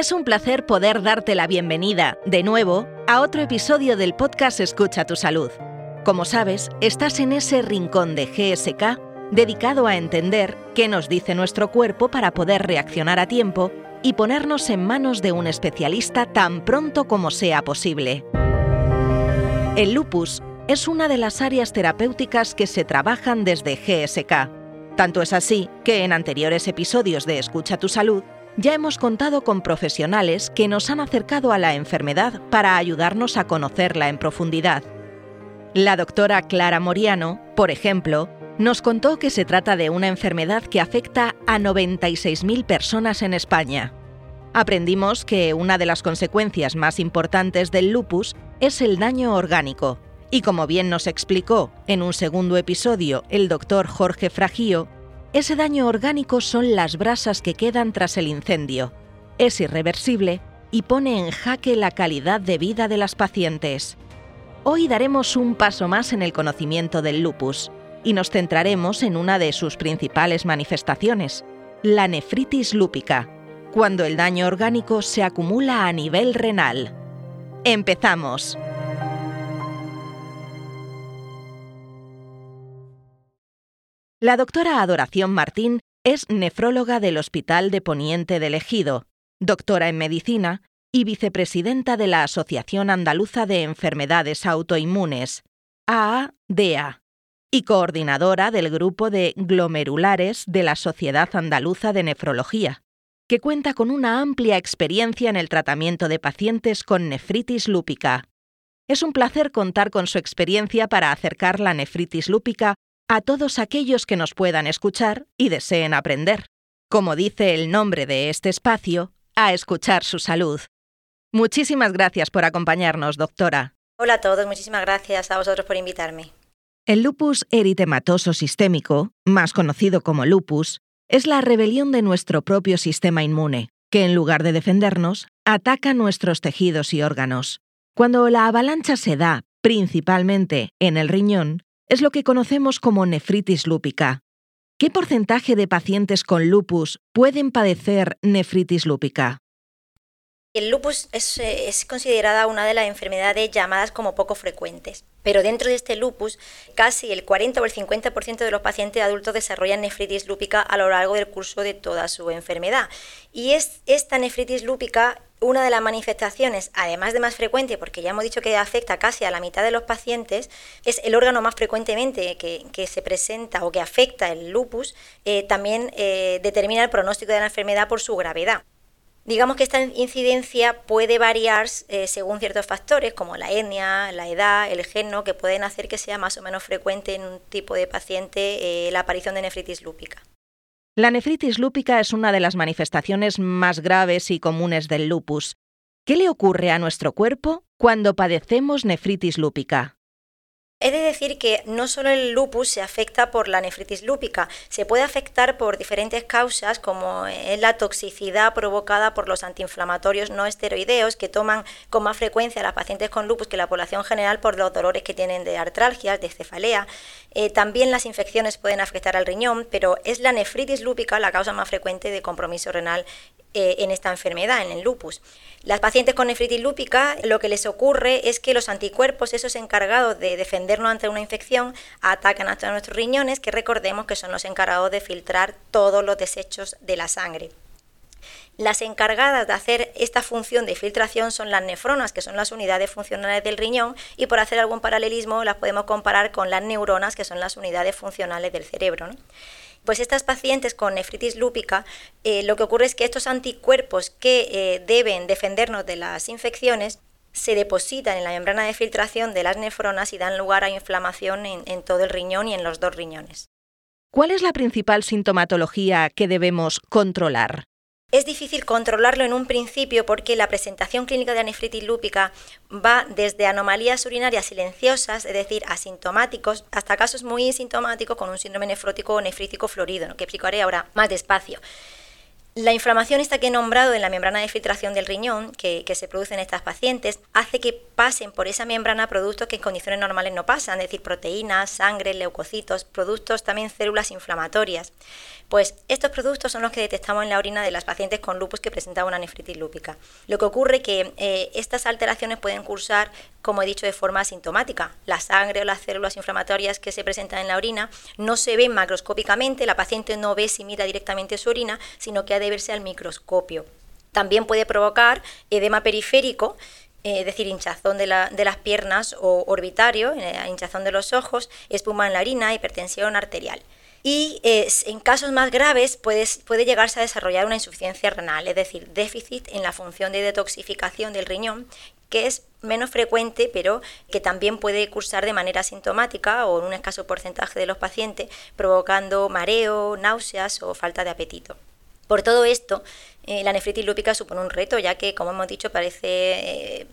Es un placer poder darte la bienvenida, de nuevo, a otro episodio del podcast Escucha tu Salud. Como sabes, estás en ese rincón de GSK dedicado a entender qué nos dice nuestro cuerpo para poder reaccionar a tiempo y ponernos en manos de un especialista tan pronto como sea posible. El lupus es una de las áreas terapéuticas que se trabajan desde GSK. Tanto es así que en anteriores episodios de Escucha tu Salud ya hemos contado con profesionales que nos han acercado a la enfermedad para ayudarnos a conocerla en profundidad. La doctora Clara Moriano, por ejemplo, nos contó que se trata de una enfermedad que afecta a 96.000 personas en España. Aprendimos que una de las consecuencias más importantes del lupus es el daño orgánico, y como bien nos explicó en un segundo episodio el doctor Jorge Fragío, ese daño orgánico son las brasas que quedan tras el incendio. Es irreversible y pone en jaque la calidad de vida de las pacientes. Hoy daremos un paso más en el conocimiento del lupus y nos centraremos en una de sus principales manifestaciones, la nefritis lúpica, cuando el daño orgánico se acumula a nivel renal. ¡Empezamos! La doctora Adoración Martín es nefróloga del Hospital de Poniente del Ejido, doctora en medicina y vicepresidenta de la Asociación Andaluza de Enfermedades Autoinmunes, AADA, y coordinadora del grupo de glomerulares de la Sociedad Andaluza de Nefrología, que cuenta con una amplia experiencia en el tratamiento de pacientes con nefritis lúpica. Es un placer contar con su experiencia para acercar la nefritis lúpica a todos aquellos que nos puedan escuchar y deseen aprender, como dice el nombre de este espacio, a escuchar su salud. Muchísimas gracias por acompañarnos, doctora. Hola a todos, muchísimas gracias a vosotros por invitarme. El lupus eritematoso sistémico, más conocido como lupus, es la rebelión de nuestro propio sistema inmune, que en lugar de defendernos, ataca nuestros tejidos y órganos. Cuando la avalancha se da, principalmente en el riñón, es lo que conocemos como nefritis lúpica. ¿Qué porcentaje de pacientes con lupus pueden padecer nefritis lúpica? El lupus es, es, considerada una de las enfermedades llamadas como poco frecuentes. Pero dentro de este lupus, casi el 40 o el 50% de los pacientes adultos desarrollan nefritis lúpica a lo largo del curso de toda su enfermedad. Y es esta nefritis lúpica una de las manifestaciones, además de más frecuente, porque ya hemos dicho que afecta casi a la mitad de los pacientes, es el órgano más frecuentemente que, se presenta o que afecta el lupus, eh, también eh, determina el pronóstico de la enfermedad por su gravedad. Digamos que esta incidencia puede variar eh, según ciertos factores, como la etnia, la edad, el género, que pueden hacer que sea más o menos frecuente en un tipo de paciente la aparición de nefritis lúpica. La nefritis lúpica es una de las manifestaciones más graves y comunes del lupus. ¿Qué le ocurre a nuestro cuerpo cuando padecemos nefritis lúpica? He de decir que no solo el lupus se afecta por la nefritis lúpica, se puede afectar por diferentes causas como es la toxicidad provocada por los antiinflamatorios no esteroideos que toman con más frecuencia las pacientes con lupus que la población general por los dolores que tienen de artralgias, de cefalea. Eh, también las infecciones pueden afectar al riñón, pero es la nefritis lúpica la causa más frecuente de compromiso renal eh, en esta enfermedad, en el lupus. Las pacientes con nefritis lúpica lo que les ocurre es que los anticuerpos, esos encargados de defendernos ante una infección, atacan hasta nuestros riñones, que recordemos que son los encargados de filtrar todos los desechos de la sangre. Las encargadas de hacer esta función de filtración son las nefronas, que son las unidades funcionales del riñón, y por hacer algún paralelismo las podemos comparar con las neuronas, que son las unidades funcionales del cerebro. Pues estas pacientes con nefritis lúpica, eh, lo que ocurre es que estos anticuerpos que eh, deben defendernos de las infecciones se depositan en la membrana de filtración de las nefronas y dan lugar a inflamación en todo el riñón y en los dos riñones. ¿Cuál es la principal sintomatología que debemos controlar? Es difícil controlarlo en un principio porque la presentación clínica de nefritis lúpica va desde anomalías urinarias silenciosas, es decir, asintomáticos, hasta casos muy sintomáticos con un síndrome nefrótico o nefrítico florido, que explicaré ahora más despacio. La inflamación esta que he nombrado en la membrana de filtración del riñón, que, se produce en estas pacientes, hace que pasen por esa membrana productos que en condiciones normales no pasan, es decir, proteínas, sangre, leucocitos, productos también células inflamatorias. Pues estos productos son los que detectamos en la orina de las pacientes con lupus que presentan una nefritis lúpica. Lo que ocurre es que eh, estas alteraciones pueden cursar, como he dicho, de forma asintomática. La sangre o las células inflamatorias que se presentan en la orina no se ven macroscópicamente, la paciente no ve si mira directamente su orina, sino que ha de al microscopio. También puede provocar edema periférico, eh, es decir, hinchazón de, las piernas o orbitario, eh, hinchazón de los ojos, espuma en la harina, hipertensión arterial. Y eh, en casos más graves puede, puede llegarse a desarrollar una insuficiencia renal, es decir, déficit en la función de detoxificación del riñón, que es menos frecuente, pero que también puede cursar de manera sintomática o en un escaso porcentaje de los pacientes, provocando mareo, náuseas o falta de apetito. Por todo esto, eh, la nefritis lúpica supone un reto, ya que, como hemos dicho, parece eh,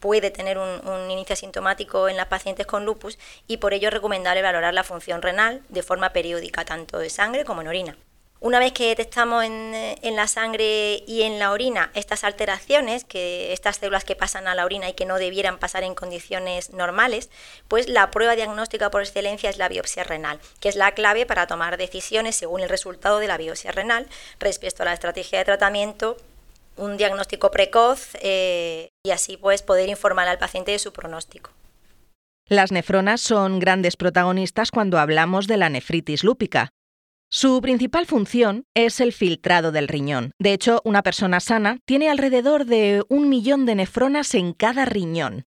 puede tener un, un, inicio asintomático en las pacientes con lupus y por ello es recomendable valorar la función renal de forma periódica, tanto de sangre como en orina. Una vez que detectamos eh, en, la sangre y en la orina estas alteraciones, que estas células que pasan a la orina y que no debieran pasar en condiciones normales, pues la prueba diagnóstica por excelencia es la biopsia renal, que es la clave para tomar decisiones según el resultado de la biopsia renal respecto a la estrategia de tratamiento un diagnóstico precoz eh, y así pues poder informar al paciente de su pronóstico. Las nefronas son grandes protagonistas cuando hablamos de la nefritis lúpica. Su principal función es el filtrado del riñón. De hecho, una persona sana tiene alrededor de un millón de nefronas en cada riñón.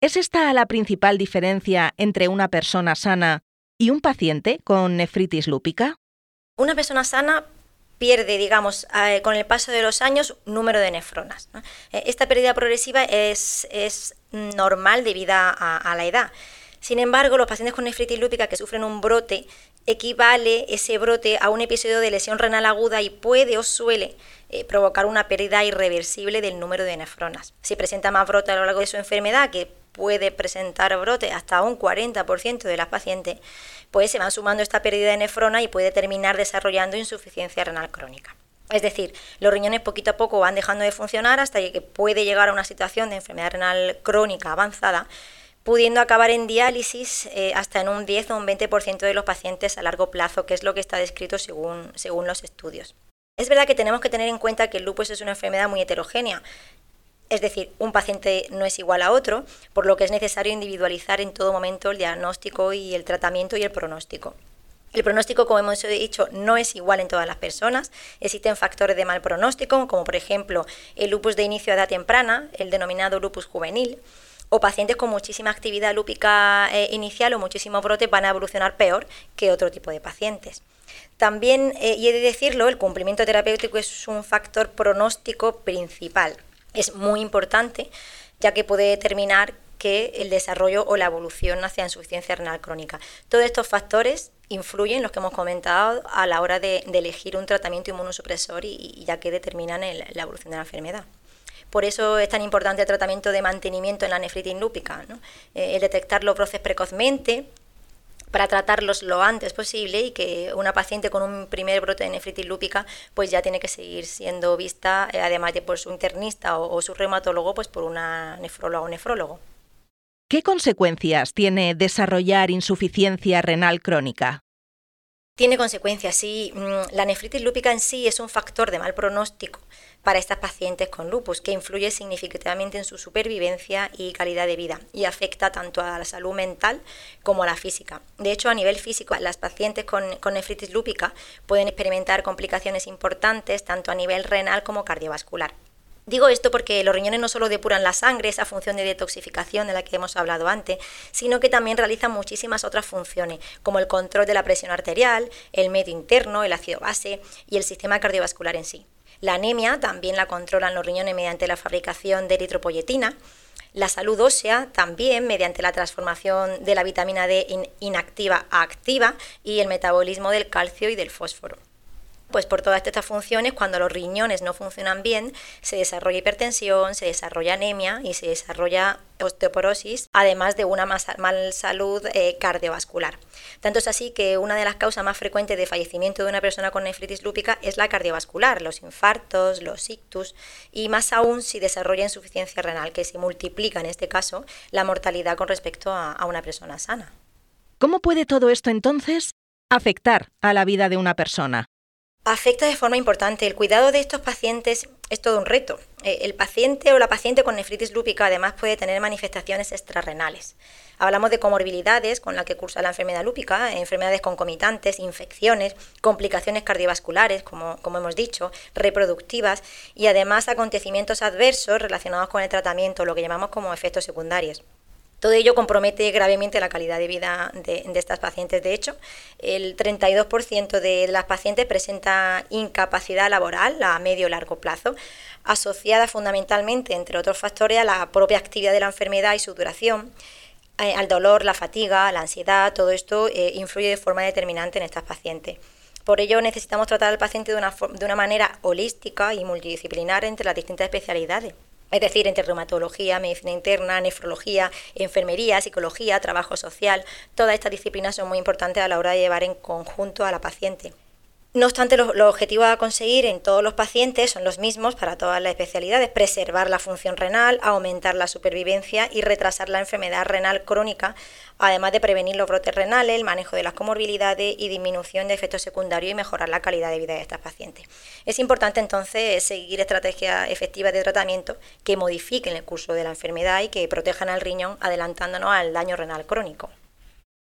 ¿Es esta la principal diferencia entre una persona sana y un paciente con nefritis lúpica? Una persona sana pierde, digamos, con el paso de los años, número de nefronas. Eh, esta pérdida progresiva es, normal debido a, la edad. Sin embargo, los pacientes con nefritis lúpica que sufren un brote equivale ese brote a un episodio de lesión renal aguda y puede o suele eh, provocar una pérdida irreversible del número de nefronas. Si presenta más brote a lo largo de su enfermedad, que puede presentar brote hasta un 40% de las pacientes, pues se va sumando esta pérdida de nefrona y puede terminar desarrollando insuficiencia renal crónica. Es decir, los riñones poquito a poco van dejando de funcionar hasta que puede llegar a una situación de enfermedad renal crónica avanzada pudiendo acabar en diálisis eh, hasta en un 10 o un 20% de los pacientes a largo plazo, que es lo que está descrito según, según los estudios. Es verdad que tenemos que tener en cuenta que el lupus es una enfermedad muy heterogénea, es decir, un paciente no es igual a otro, por lo que es necesario individualizar en todo momento el diagnóstico y el tratamiento y el pronóstico. El pronóstico, como hemos dicho, no es igual en todas las personas. Existen factores de mal pronóstico, como por ejemplo el lupus de inicio a edad temprana, el denominado lupus juvenil, o pacientes con muchísima actividad lúpica eh, inicial o muchísimo brote van a evolucionar peor que otro tipo de pacientes. También, eh, y he de decirlo, el cumplimiento terapéutico es un factor pronóstico principal. Es muy importante ya que puede determinar que el desarrollo o la evolución hacia insuficiencia renal crónica. Todos estos factores influyen, los que hemos comentado, a la hora de, elegir un tratamiento inmunosupresor y, ya que determinan la evolución de la enfermedad. Por eso es tan importante el tratamiento de mantenimiento en la nefritis lúpica, eh, el detectar los brotes precozmente para tratarlos lo antes posible y que una paciente con un primer brote de nefritis lúpica pues ya tiene que seguir siendo vista, eh, además de por su internista o, su reumatólogo, pues por una nefróloga o nefrólogo. ¿Qué consecuencias tiene desarrollar insuficiencia renal crónica? Tiene consecuencias, sí. Mm, la nefritis lúpica en sí es un factor de mal pronóstico para estas pacientes con lupus, que influye significativamente en su supervivencia y calidad de vida y afecta tanto a la salud mental como a la física. De hecho, a nivel físico, las pacientes con, nefritis lúpica pueden experimentar complicaciones importantes tanto a nivel renal como cardiovascular. Digo esto porque los riñones no solo depuran la sangre, esa función de detoxificación de la que hemos hablado antes, sino que también realizan muchísimas otras funciones, como el control de la presión arterial, el medio interno, el ácido base y el sistema cardiovascular en sí. La anemia también la controlan los riñones mediante la fabricación de eritropoyetina. La salud ósea también mediante la transformación de la vitamina D inactiva a activa y el metabolismo del calcio y del fósforo. Pues por todas estas funciones, cuando los riñones no funcionan bien, se desarrolla hipertensión, se desarrolla anemia y se desarrolla osteoporosis, además de una mal salud eh, cardiovascular. Tanto es así que una de las causas más frecuentes de fallecimiento de una persona con nefritis lúpica es la cardiovascular, los infartos, los ictus y más aún si desarrolla insuficiencia renal, que se multiplica en este caso la mortalidad con respecto a una persona sana. ¿Cómo puede todo esto entonces afectar a la vida de una persona? Afecta de forma importante. El cuidado de estos pacientes es todo un reto. Eh, el paciente o la paciente con nefritis lúpica además puede tener manifestaciones extrarrenales. Hablamos de comorbilidades con las que cursa la enfermedad lúpica, enfermedades concomitantes, infecciones, complicaciones cardiovasculares, como, como hemos dicho, reproductivas y además acontecimientos adversos relacionados con el tratamiento, lo que llamamos como efectos secundarios. Todo ello compromete gravemente la calidad de vida de, estas pacientes. De hecho, el 32% de las pacientes presenta incapacidad laboral a medio o largo plazo, asociada fundamentalmente, entre otros factores, a la propia actividad de la enfermedad y su duración eh, al dolor, la fatiga, la ansiedad, todo esto eh, influye de forma determinante en estas pacientes. Por ello necesitamos tratar al paciente de una, de una manera holística y multidisciplinar entre las distintas especialidades es decir, entre reumatología, medicina interna, nefrología, enfermería, psicología, trabajo social, todas estas disciplinas son muy importantes a la hora de llevar en conjunto a la paciente. No obstante, los, objetivos a conseguir en todos los pacientes son los mismos para todas las especialidades, preservar la función renal, aumentar la supervivencia y retrasar la enfermedad renal crónica, además de prevenir los brotes renales, el manejo de las comorbilidades y disminución de efectos secundarios y mejorar la calidad de vida de estas pacientes. Es importante entonces seguir estrategias efectivas de tratamiento que modifiquen el curso de la enfermedad y que protejan al riñón adelantándonos al daño renal crónico.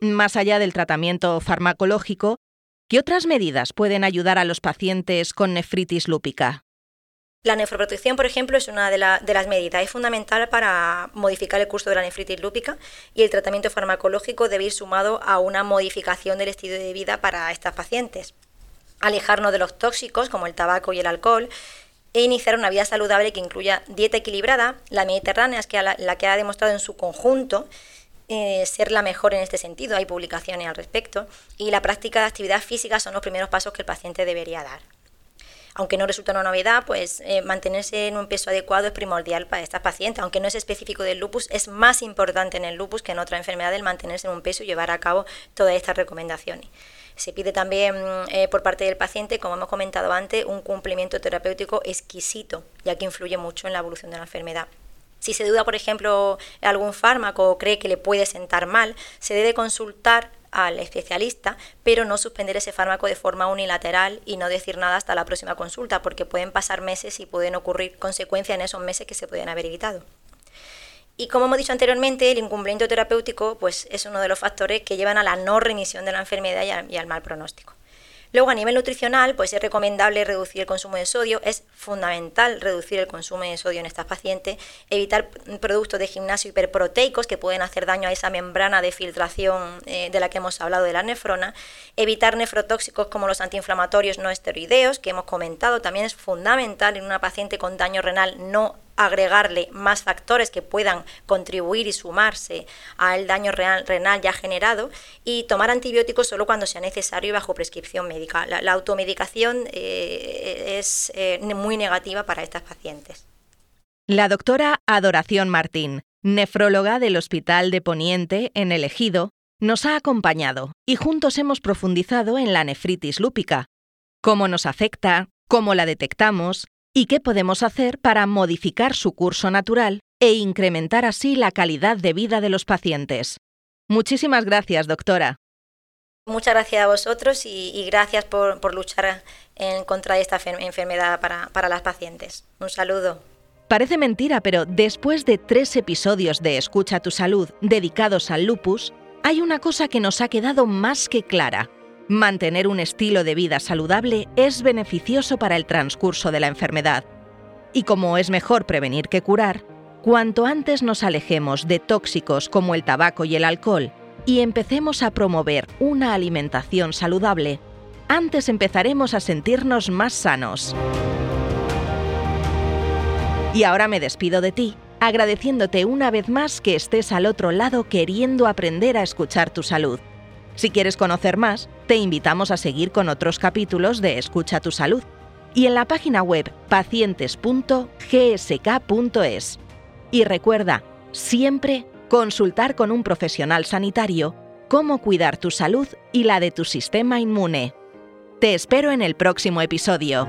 Más allá del tratamiento farmacológico, ¿Qué otras medidas pueden ayudar a los pacientes con nefritis lúpica? La nefroprotección, por ejemplo, es una de, las medidas. Es fundamental para modificar el curso de la nefritis lúpica y el tratamiento farmacológico debe ir sumado a una modificación del estilo de vida para estas pacientes. Alejarnos de los tóxicos como el tabaco y el alcohol e iniciar una vida saludable que incluya dieta equilibrada. La mediterránea es la que ha demostrado en su conjunto eh, ser la mejor en este sentido. Hay publicaciones al respecto. Y la práctica de actividad física son los primeros pasos que el paciente debería dar. Aunque no resulta una novedad, pues eh, mantenerse en un peso adecuado es primordial para estas pacientes. Aunque no es específico del lupus, es más importante en el lupus que en otra enfermedad el mantenerse en un peso y llevar a cabo todas estas recomendaciones. Se pide también eh, por parte del paciente, como hemos comentado antes, un cumplimiento terapéutico exquisito, ya que influye mucho en la evolución de la enfermedad. Si se duda, por ejemplo, algún fármaco o cree que le puede sentar mal, se debe consultar al especialista, pero no suspender ese fármaco de forma unilateral y no decir nada hasta la próxima consulta, porque pueden pasar meses y pueden ocurrir consecuencias en esos meses que se pueden haber evitado. Y como hemos dicho anteriormente, el incumplimiento terapéutico pues, es uno de los factores que llevan a la no remisión de la enfermedad y al mal pronóstico. Luego, a nivel nutricional, pues es recomendable reducir el consumo de sodio, es fundamental reducir el consumo de sodio en estas pacientes, evitar productos de gimnasio hiperproteicos que pueden hacer daño a esa membrana de filtración eh, de la que hemos hablado de la nefrona, evitar nefrotóxicos como los antiinflamatorios no esteroideos, que hemos comentado, también es fundamental en una paciente con daño renal no agregarle más factores que puedan contribuir y sumarse al daño renal ya generado y tomar antibióticos solo cuando sea necesario y bajo prescripción médica. La, automedicación eh, es eh, muy negativa para estas pacientes. La doctora Adoración Martín, nefróloga del Hospital de Poniente en El Ejido, nos ha acompañado y juntos hemos profundizado en la nefritis lúpica, cómo nos afecta, cómo la detectamos, y qué podemos hacer para modificar su curso natural e incrementar así la calidad de vida de los pacientes. Muchísimas gracias, doctora. Muchas gracias a vosotros y, gracias por, luchar en contra de esta enfermedad para, para las pacientes. Un saludo. Parece mentira, pero después de tres episodios de Escucha tu Salud dedicados al lupus, hay una cosa que nos ha quedado más que clara. Mantener un estilo de vida saludable es beneficioso para el transcurso de la enfermedad. Y como es mejor prevenir que curar, cuanto antes nos alejemos de tóxicos como el tabaco y el alcohol y empecemos a promover una alimentación saludable, antes empezaremos a sentirnos más sanos. Y ahora me despido de ti, agradeciéndote una vez más que estés al otro lado queriendo aprender a escuchar tu salud. Si quieres conocer más, te invitamos a seguir con otros capítulos de Escucha tu Salud y en la página web pacientes.gsk.es. Y recuerda, siempre consultar con un profesional sanitario cómo cuidar tu salud y la de tu sistema inmune. Te espero en el próximo episodio.